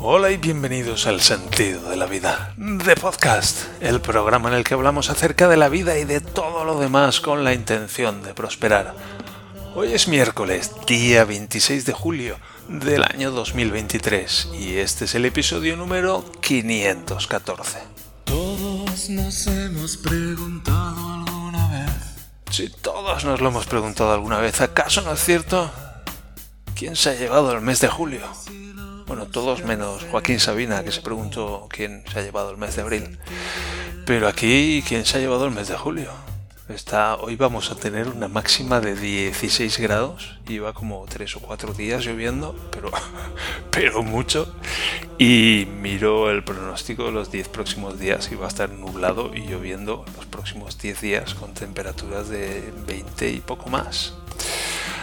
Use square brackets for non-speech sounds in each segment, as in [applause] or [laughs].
Hola y bienvenidos al Sentido de la Vida, de Podcast, el programa en el que hablamos acerca de la vida y de todo lo demás con la intención de prosperar. Hoy es miércoles, día 26 de julio del año 2023 y este es el episodio número 514. Todos nos hemos preguntado alguna vez. Si todos nos lo hemos preguntado alguna vez, ¿acaso no es cierto? ¿Quién se ha llevado el mes de julio? Bueno, todos menos Joaquín Sabina, que se preguntó quién se ha llevado el mes de abril. Pero aquí, ¿quién se ha llevado el mes de julio? Está, hoy vamos a tener una máxima de 16 grados. Lleva como 3 o 4 días lloviendo, pero, [laughs] pero mucho. Y miro el pronóstico de los 10 próximos días y va a estar nublado y lloviendo los próximos 10 días con temperaturas de 20 y poco más.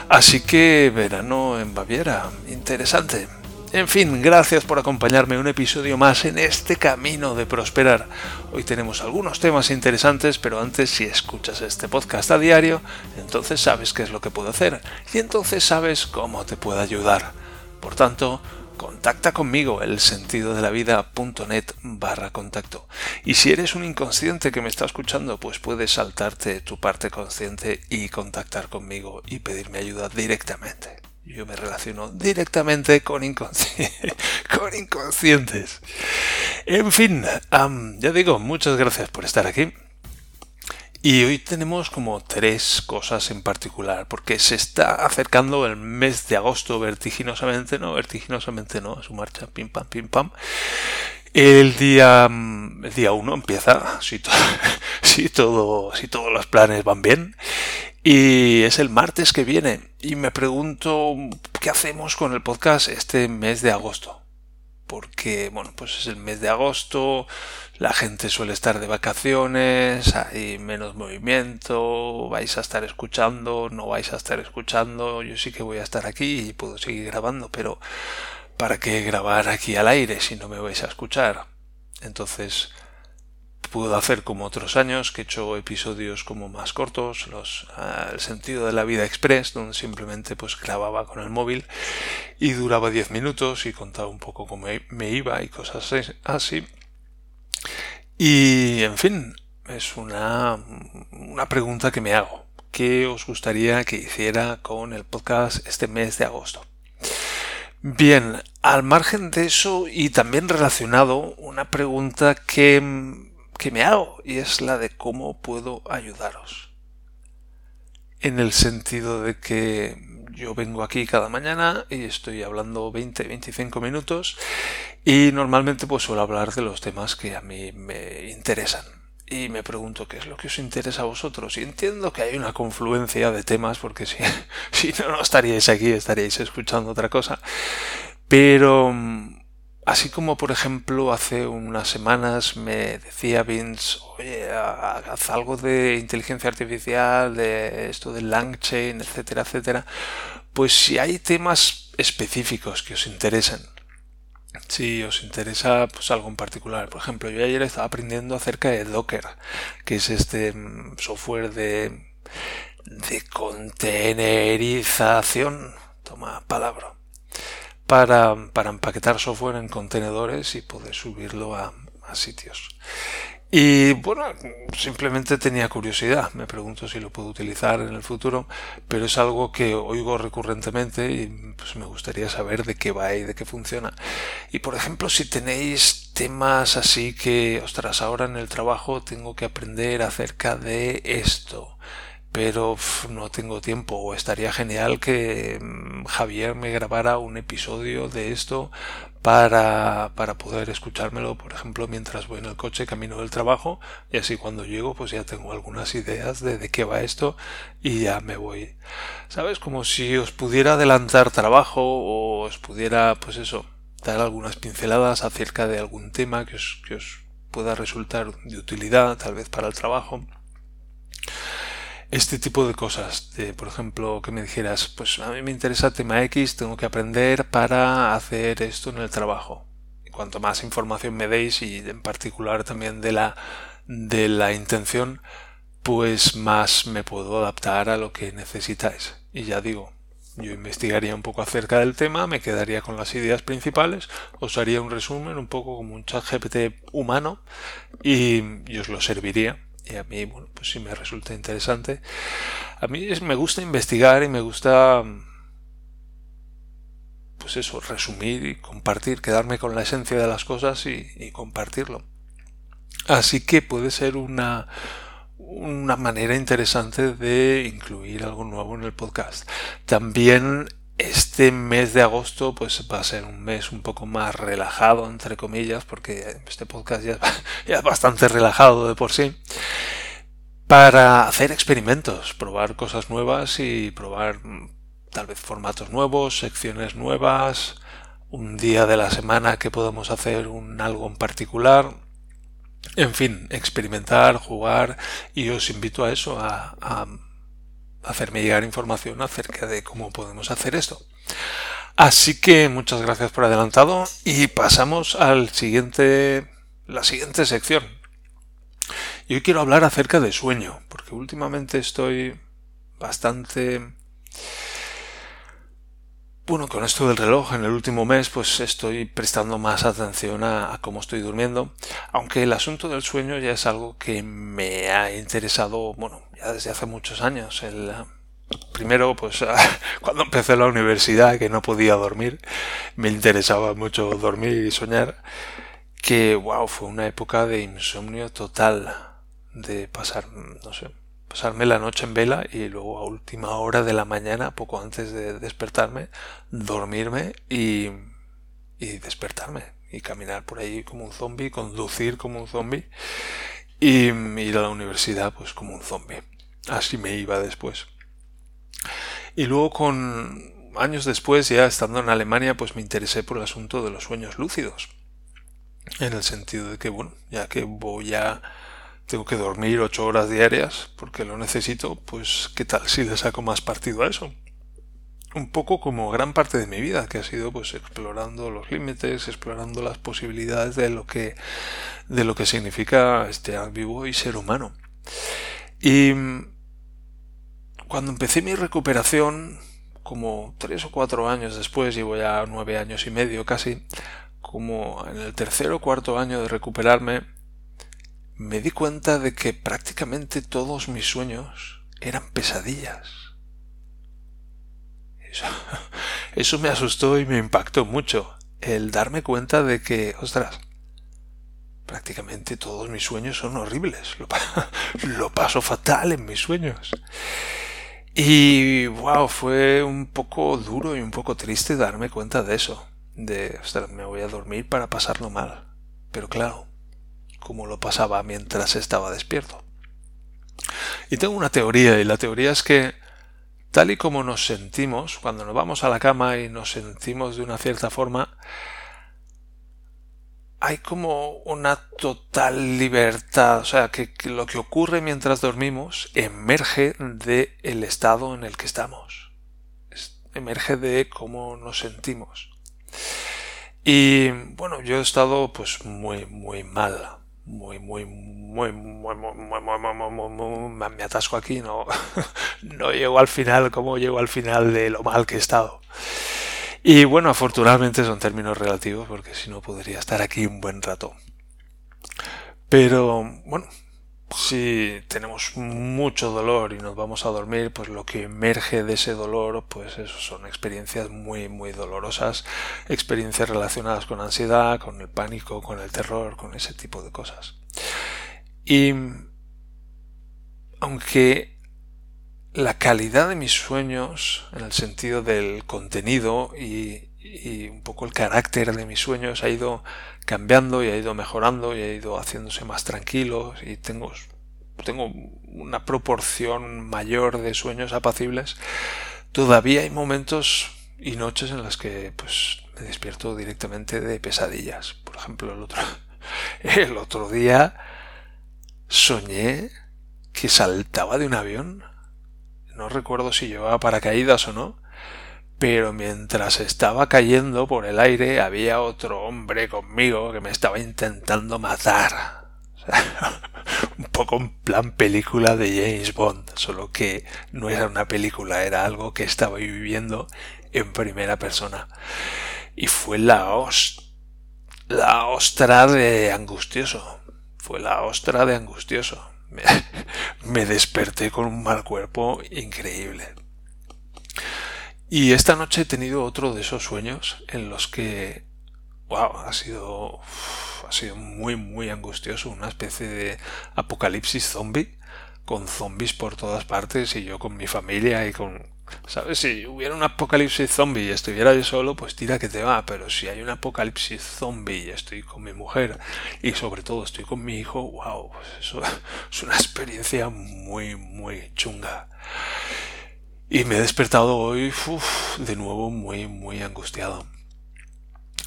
Así que verano en Baviera, interesante. En fin, gracias por acompañarme un episodio más en este camino de prosperar. Hoy tenemos algunos temas interesantes, pero antes si escuchas este podcast a diario, entonces sabes qué es lo que puedo hacer y entonces sabes cómo te puedo ayudar. Por tanto, contacta conmigo el sentido de la vida.net barra contacto. Y si eres un inconsciente que me está escuchando, pues puedes saltarte tu parte consciente y contactar conmigo y pedirme ayuda directamente. Yo me relaciono directamente con, [laughs] con inconscientes. En fin, ya digo, muchas gracias por estar aquí. Y hoy tenemos como tres cosas en particular, porque se está acercando el mes de agosto vertiginosamente, no, vertiginosamente no, a su marcha, pim pam, pim pam. El día, el día uno empieza, [laughs] si, todo, si todos los planes van bien, y es el martes que viene. Y me pregunto qué hacemos con el podcast este mes de agosto. Porque, bueno, pues es el mes de agosto, la gente suele estar de vacaciones, hay menos movimiento, vais a estar escuchando, no vais a estar escuchando, yo sí que voy a estar aquí y puedo seguir grabando, pero ¿para qué grabar aquí al aire si no me vais a escuchar? Entonces, puedo hacer como otros años, que he hecho episodios como más cortos, los ah, El sentido de la vida express, donde simplemente pues grababa con el móvil y duraba 10 minutos y contaba un poco cómo me iba y cosas así. Y en fin, es una, una pregunta que me hago. ¿Qué os gustaría que hiciera con el podcast este mes de agosto? Bien, al margen de eso y también relacionado, una pregunta que que me hago y es la de cómo puedo ayudaros. En el sentido de que yo vengo aquí cada mañana y estoy hablando 20-25 minutos y normalmente pues suelo hablar de los temas que a mí me interesan. Y me pregunto qué es lo que os interesa a vosotros. Y entiendo que hay una confluencia de temas porque si, [laughs] si no, no estaríais aquí, estaríais escuchando otra cosa. Pero Así como, por ejemplo, hace unas semanas me decía Vince, oye, haz algo de inteligencia artificial, de esto del Langchain, etcétera, etcétera. Pues si hay temas específicos que os interesen, si os interesa pues algo en particular, por ejemplo, yo ayer estaba aprendiendo acerca de Docker, que es este mm, software de, de containerización, toma palabra para, para empaquetar software en contenedores y poder subirlo a, sitios. Y bueno, simplemente tenía curiosidad, me pregunto si lo puedo utilizar en el futuro, pero es algo que oigo recurrentemente y pues me gustaría saber de qué va y de qué funciona. Y por ejemplo, si tenéis temas así que, ostras, ahora en el trabajo tengo que aprender acerca de esto, pero no tengo tiempo o estaría genial que mm, Javier me grabara un episodio de esto para, para poder escuchármelo, por ejemplo, mientras voy en el coche camino del trabajo y así cuando llego pues ya tengo algunas ideas de, de qué va esto y ya me voy. ¿Sabes? Como si os pudiera adelantar trabajo o os pudiera, pues eso, dar algunas pinceladas acerca de algún tema que os, que os pueda resultar de utilidad, tal vez para el trabajo este tipo de cosas. De, por ejemplo, que me dijeras, pues a mí me interesa tema X, tengo que aprender para hacer esto en el trabajo. Y cuanto más información me deis y en particular también de la, de la intención, pues más me puedo adaptar a lo que necesitáis. Y ya digo, Yo investigaría un poco acerca del tema, me quedaría con las ideas principales, os haría un resumen un poco como un chat GPT humano y, os lo serviría. Y a mí, bueno, pues si me resulta interesante. A mí me gusta investigar y me gusta pues eso, resumir y compartir, quedarme con la esencia de las cosas y compartirlo. Así que puede ser una, una manera interesante de incluir algo nuevo en el podcast. También este mes de agosto pues va a ser un mes un poco más relajado entre comillas porque este podcast [laughs] ya, es bastante relajado de por sí para hacer experimentos, probar cosas nuevas y probar mm, tal vez formatos nuevos, secciones nuevas, un día de la semana que podamos hacer un algo en particular. En fin, experimentar, jugar y os invito a eso, a, hacerme llegar información acerca de cómo podemos hacer esto. Así que muchas gracias por adelantado y pasamos al siguiente, la siguiente sección. Y hoy quiero hablar acerca de sueño, porque últimamente estoy bastante bueno, con esto del reloj en el último mes pues estoy prestando más atención a, cómo estoy durmiendo, aunque el asunto del sueño ya es algo que me ha interesado, bueno, ya desde hace muchos años. El, primero, pues [laughs] cuando empecé la universidad que no podía dormir, me interesaba mucho dormir y soñar, que wow, fue una época de insomnio total, de pasar, no sé, pasarme la noche en vela y luego a última hora de la mañana, poco antes de despertarme, dormirme y, y despertarme y caminar por ahí como un zombie, conducir como un zombie y ir a la universidad pues como un zombie. Así me iba después. Y luego con años después, ya estando en Alemania, pues me interesé por el asunto de los sueños lúcidos. En el sentido de que, bueno, ya que voy a tengo que dormir ocho horas diarias porque lo necesito, pues qué tal si le saco más partido a eso. Un poco como gran parte de mi vida, que ha sido pues explorando los límites, explorando las posibilidades de lo que, de lo que significa estar vivo y ser humano. Y cuando empecé mi recuperación, como tres o cuatro años después, llevo ya nueve años y medio casi, como en el tercer o cuarto año de recuperarme, me di cuenta de que prácticamente todos mis sueños eran pesadillas. [laughs] Eso, me asustó y me impactó mucho, el darme cuenta de que, ostras, prácticamente todos mis sueños son horribles. Lo, [laughs] lo paso fatal en mis sueños. Y wow, fue un poco duro y un poco triste darme cuenta de eso. De, ostras, me voy a dormir para pasarlo mal. Pero claro, como lo pasaba mientras estaba despierto. Y tengo una teoría, y la teoría es que tal y como nos sentimos, cuando nos vamos a la cama y nos sentimos de una cierta forma, hay como una total libertad, o sea, que, lo que ocurre mientras dormimos emerge del el estado en el que estamos, emerge de cómo nos sentimos. Y bueno, yo he estado pues muy, muy mal, muy, muy, muy, muy, muy, muy, muy, me atasco aquí, no, no llego al final como llego al final de lo mal que he estado. Y bueno, afortunadamente son términos relativos porque si no podría estar aquí un buen rato. Pero bueno, si tenemos mucho dolor y nos vamos a dormir, pues lo que emerge de ese dolor, pues eso son experiencias muy, muy dolorosas, experiencias relacionadas con ansiedad, con el pánico, con el terror, con ese tipo de cosas. Y aunque la calidad de mis sueños, en el sentido del contenido y, y un poco el carácter de mis sueños ha ido cambiando y ha ido mejorando y ha ido haciéndose más tranquilo y tengo, tengo una proporción mayor de sueños apacibles, todavía hay momentos y noches en las que pues me despierto directamente de pesadillas. Por ejemplo, el otro, [laughs] el otro día soñé que saltaba de un avión. No recuerdo si llevaba paracaídas o no, pero mientras estaba cayendo por el aire había otro hombre conmigo que me estaba intentando matar. [laughs] un poco en plan película de James Bond, solo que no era una película, era algo que estaba viviendo en primera persona. Y fue la la ostra de angustioso. Fue la ostra de angustioso. [laughs] me desperté con un mal cuerpo increíble. Y esta noche he tenido otro de esos sueños en los que, wow, ha sido, ha sido muy, muy angustioso, una especie de apocalipsis zombie, con zombies por todas partes y yo con mi familia y con, ¿sabes? Si hubiera un apocalipsis zombie y estuviera yo solo, pues tira que te va, pero si hay un apocalipsis zombie y estoy con mi mujer y sobre todo estoy con mi hijo, wow, pues eso [laughs] es una experiencia muy, muy chunga. Y me he despertado hoy de nuevo muy, muy angustiado.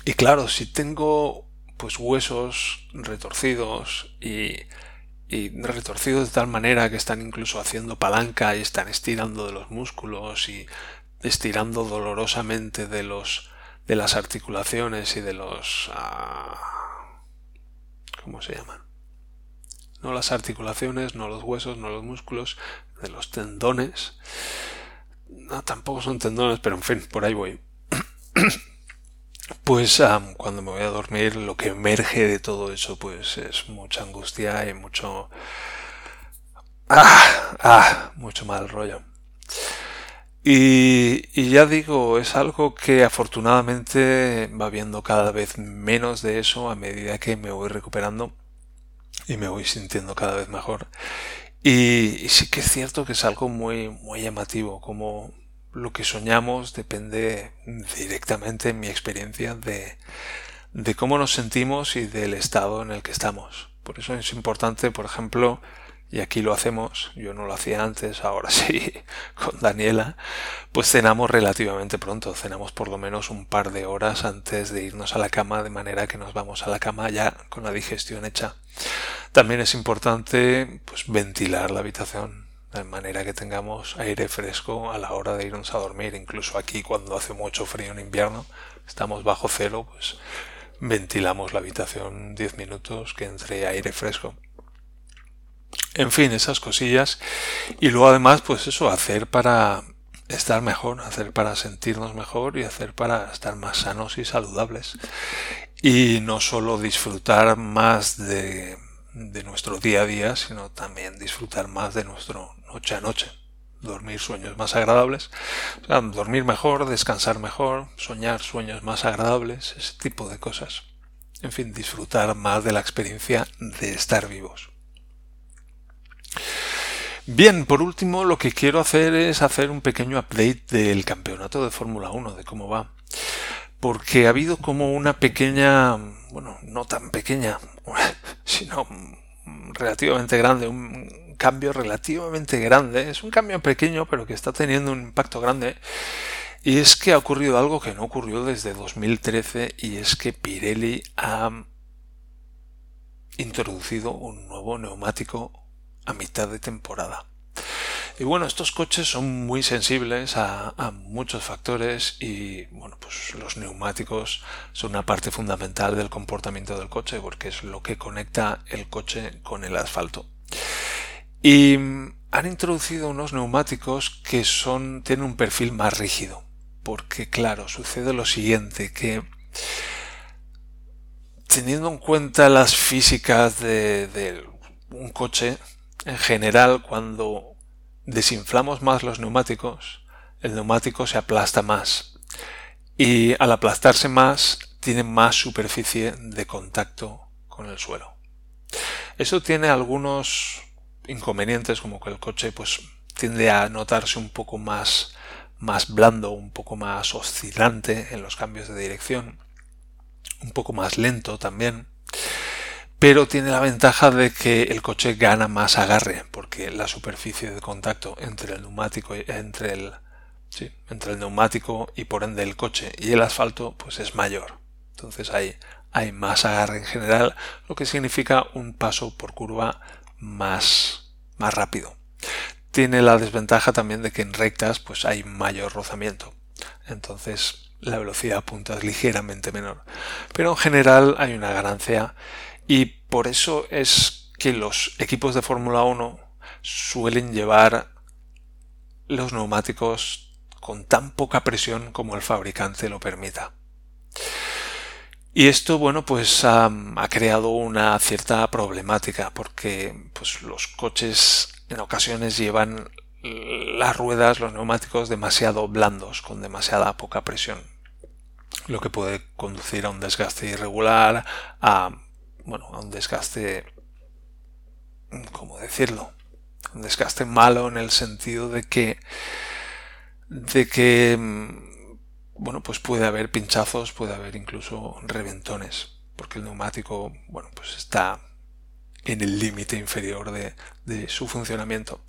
Y claro, si tengo pues huesos retorcidos y, y retorcidos de tal manera que están incluso haciendo palanca y están estirando de los músculos y estirando dolorosamente de los de las articulaciones y de los ah, ¿cómo se llaman? No las articulaciones, no los huesos, no los músculos, de los tendones no, tampoco son tendones, pero en fin, por ahí voy. [clears throat] pues cuando me voy a dormir lo que emerge de todo eso pues es mucha angustia y mucho... Ah, ah, mucho mal rollo. Y, y, ya digo, es algo que afortunadamente va viendo cada vez menos de eso a medida que me voy recuperando y me voy sintiendo cada vez mejor. Y, sí que es cierto que es algo muy, muy llamativo, como lo que soñamos depende directamente, en mi experiencia, de, de cómo nos sentimos y del estado en el que estamos. Por eso es importante, por ejemplo, y aquí lo hacemos, yo no lo hacía antes, ahora [laughs] sí, con Daniela, pues cenamos relativamente pronto, cenamos por lo menos un par de horas antes de irnos a la cama, de manera que nos vamos a la cama ya con la digestión hecha. También es importante pues ventilar la habitación, de manera que tengamos aire fresco a la hora de irnos a dormir, incluso aquí cuando hace mucho frío en invierno, estamos bajo cero, pues ventilamos la habitación 10 minutos que entre aire fresco. En fin, esas cosillas. Y luego además, pues eso, hacer para estar mejor, hacer para sentirnos mejor y hacer para estar más sanos y saludables. Y no solo disfrutar más de, de nuestro día a día, sino también disfrutar más de nuestro noche a noche. Dormir sueños más agradables, dormir mejor, descansar mejor, soñar sueños más agradables, ese tipo de cosas. En fin, disfrutar más de la experiencia de estar vivos. Bien, por último lo que quiero hacer es hacer un pequeño update del campeonato de Fórmula 1, de cómo va. Porque ha habido como una pequeña, bueno, no tan pequeña, [laughs] sino relativamente grande, un cambio relativamente grande. Es un cambio pequeño, pero que está teniendo un impacto grande. Y es que ha ocurrido algo que no ocurrió desde 2013 y es que Pirelli ha introducido un nuevo neumático a mitad de temporada. Y bueno, estos coches son muy sensibles a, muchos factores y bueno, pues los neumáticos son una parte fundamental del comportamiento del coche porque es lo que conecta el coche con el asfalto. Y han introducido unos neumáticos que son, tienen un perfil más rígido. Porque claro, sucede lo siguiente, que teniendo en cuenta las físicas de un coche, en general, cuando desinflamos más los neumáticos, el neumático se aplasta más. Y al aplastarse más, tiene más superficie de contacto con el suelo. Eso tiene algunos inconvenientes, como que el coche pues tiende a notarse un poco más, más blando, un poco más oscilante en los cambios de dirección, un poco más lento también pero tiene la ventaja de que el coche gana más agarre porque la superficie de contacto entre el neumático y entre el sí, entre el neumático y por ende el coche y el asfalto pues es mayor. Entonces hay hay más agarre en general lo que significa un paso por curva más más rápido. Tiene la desventaja también de que en rectas pues hay mayor rozamiento. Entonces la velocidad punta es ligeramente menor. Pero en general hay una ganancia y por eso es que los equipos de Fórmula 1 suelen llevar los neumáticos con tan poca presión como el fabricante lo permita. Y esto, bueno, pues ha, creado una cierta problemática porque pues, los coches en ocasiones llevan las ruedas, los neumáticos demasiado blandos, con demasiada poca presión, lo que puede conducir a un desgaste irregular, a, bueno, a un desgaste, ¿cómo decirlo? Un desgaste malo en el sentido de que, de que bueno, pues puede haber pinchazos, puede haber incluso reventones, porque el neumático, bueno, pues está en el límite inferior de, su funcionamiento.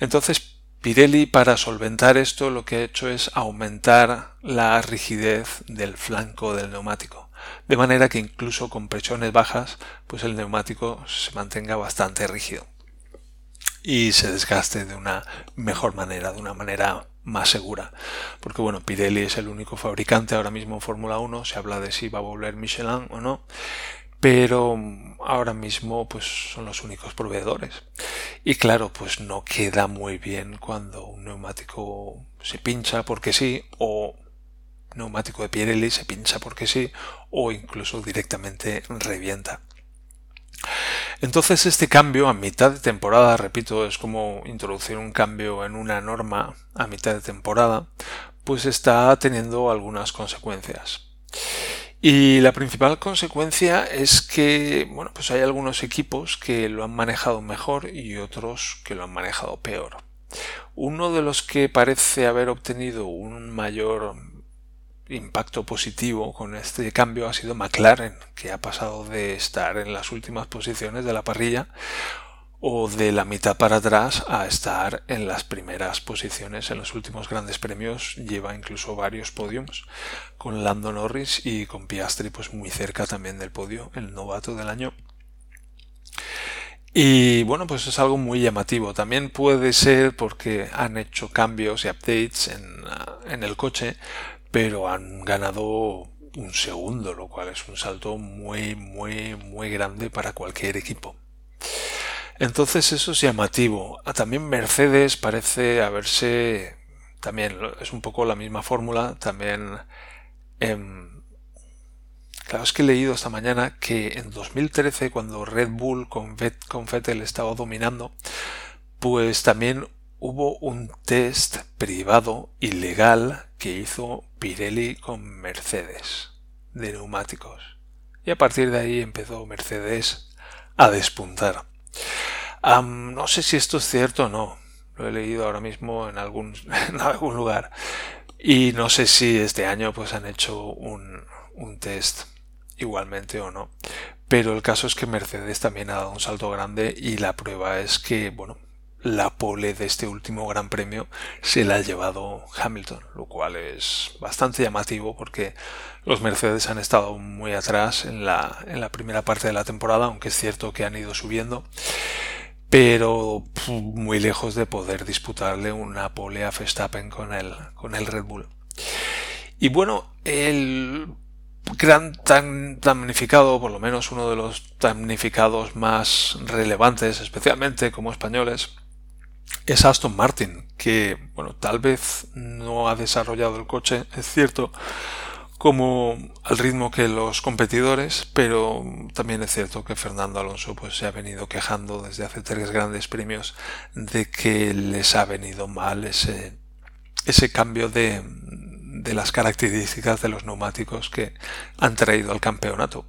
Entonces, Pirelli, para solventar esto, lo que ha hecho es aumentar la rigidez del flanco del neumático, de manera que incluso con presiones bajas, pues el neumático se mantenga bastante rígido y se desgaste de una mejor manera, de una manera más segura. Porque bueno, Pirelli es el único fabricante ahora mismo en Fórmula 1, se habla de si va a volver Michelin o no, pero ahora mismo pues son los únicos proveedores. Y claro, pues no queda muy bien cuando un neumático se pincha porque sí o neumático de Pirelli se pincha porque sí o incluso directamente revienta. Entonces este cambio a mitad de temporada, repito, es como introducir un cambio en una norma a mitad de temporada, pues está teniendo algunas consecuencias. Y la principal consecuencia es que, bueno, pues hay algunos equipos que lo han manejado mejor y otros que lo han manejado peor. Uno de los que parece haber obtenido un mayor impacto positivo con este cambio ha sido McLaren, que ha pasado de estar en las últimas posiciones de la parrilla o de la mitad para atrás a estar en las primeras posiciones en los últimos grandes premios lleva incluso varios podiums con Lando Norris y con Piastri pues muy cerca también del podio el novato del año y bueno, pues es algo muy llamativo. También puede ser porque han hecho cambios y updates en, en el coche pero han ganado un segundo, lo cual es un salto muy, muy, muy grande para cualquier equipo. Entonces eso es llamativo. Ah, también Mercedes parece haberse, también es un poco la misma fórmula, también... Em, claro, es que he leído esta mañana que en 2013, cuando Red Bull con, con Vettel estaba dominando, pues también hubo un test privado ilegal que hizo Pirelli con Mercedes de neumáticos. Y a partir de ahí empezó Mercedes a despuntar. no sé si esto es cierto o no. Lo he leído ahora mismo en algún, [laughs] en algún lugar. Y no sé si este año pues han hecho un, un test igualmente o no. Pero el caso es que Mercedes también ha dado un salto grande y la prueba es que, bueno, la pole de este último Gran Premio se la ha llevado Hamilton, lo cual es bastante llamativo porque los Mercedes han estado muy atrás en la, en la primera parte de la temporada, aunque es cierto que han ido subiendo, pero muy lejos de poder disputarle una pole a Verstappen con el, con el Red Bull. Y bueno, el gran tan damnificado, por lo menos uno de los damnificados más relevantes, especialmente como españoles, es Aston Martin, que, bueno, tal vez no ha desarrollado el coche, es cierto, como al ritmo que los competidores, pero también es cierto que Fernando Alonso pues se ha venido quejando desde hace tres grandes premios de que les ha venido mal ese, ese cambio de, de las características de los neumáticos que han traído al campeonato.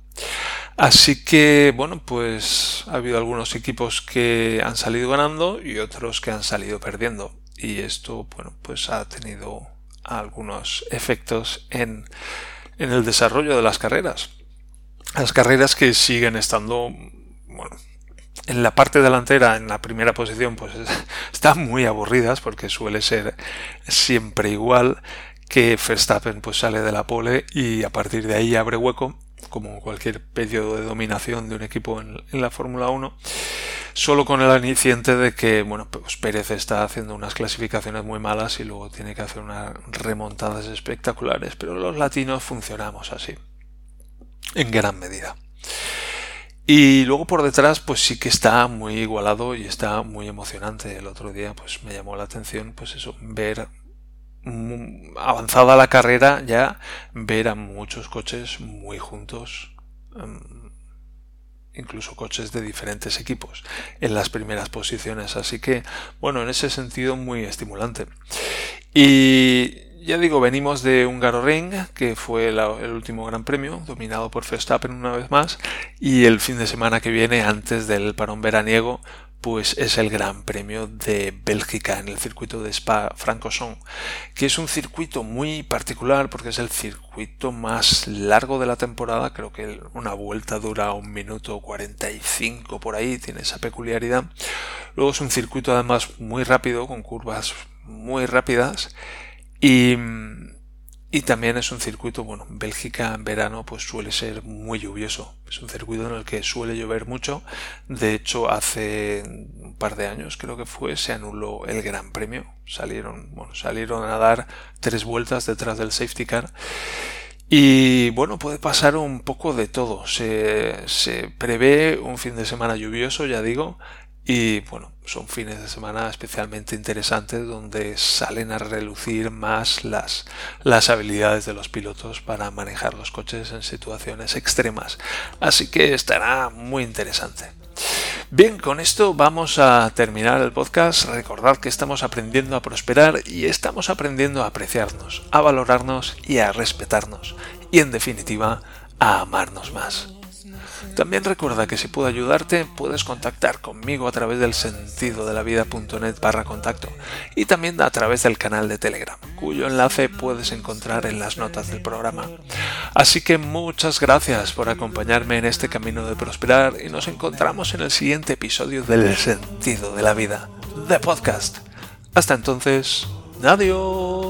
Así que, bueno, pues ha habido algunos equipos que han salido ganando y otros que han salido perdiendo. Y esto, bueno, pues ha tenido algunos efectos en, en el desarrollo de las carreras. Las carreras que siguen estando, bueno, en la parte delantera, en la primera posición, pues [laughs] están muy aburridas porque suele ser siempre igual que Verstappen pues sale de la pole y a partir de ahí abre hueco como cualquier periodo de dominación de un equipo en, la Fórmula 1, solo con el aliciente de que, bueno, pues Pérez está haciendo unas clasificaciones muy malas y luego tiene que hacer unas remontadas espectaculares, pero los latinos funcionamos así, en gran medida. Y luego por detrás, pues sí que está muy igualado y está muy emocionante. El otro día, pues me llamó la atención, pues eso, ver avanzada la carrera ya, ver a muchos coches muy juntos. Em, incluso coches de diferentes equipos en las primeras posiciones. Así que, bueno, en ese sentido muy estimulante. Y ya digo, venimos de un Ring, que fue el último gran premio, dominado por Verstappen una vez más, y el fin de semana que viene, antes del parón veraniego, pues es el Gran Premio de Bélgica en el circuito de Spa-Francorchamps, que es un circuito muy particular porque es el circuito más largo de la temporada, creo que una vuelta dura un minuto 45 por ahí, tiene esa peculiaridad. Luego es un circuito además muy rápido, con curvas muy rápidas y y también es un circuito, bueno, Bélgica en verano pues suele ser muy lluvioso. Es un circuito en el que suele llover mucho. De hecho, hace un par de años creo que fue, se anuló el Gran Premio. Salieron, bueno, salieron a dar tres vueltas detrás del safety car. Y bueno, puede pasar un poco de todo. Se, se prevé un fin de semana lluvioso, ya digo, y bueno, son fines de semana especialmente interesantes donde salen a relucir más las, las habilidades de los pilotos para manejar los coches en situaciones extremas. Así que estará muy interesante. Bien, con esto vamos a terminar el podcast. Recordad que estamos aprendiendo a prosperar y estamos aprendiendo a apreciarnos, a valorarnos y a respetarnos. Y en definitiva, a amarnos más. También recuerda que si puedo ayudarte, puedes contactar conmigo a través del sentido de la vida.net barra contacto y también a través del canal de Telegram, cuyo enlace puedes encontrar en las notas del programa. Así que muchas gracias por acompañarme en este camino de prosperar y nos encontramos en el siguiente episodio del sentido de la vida, de podcast. Hasta entonces, adiós.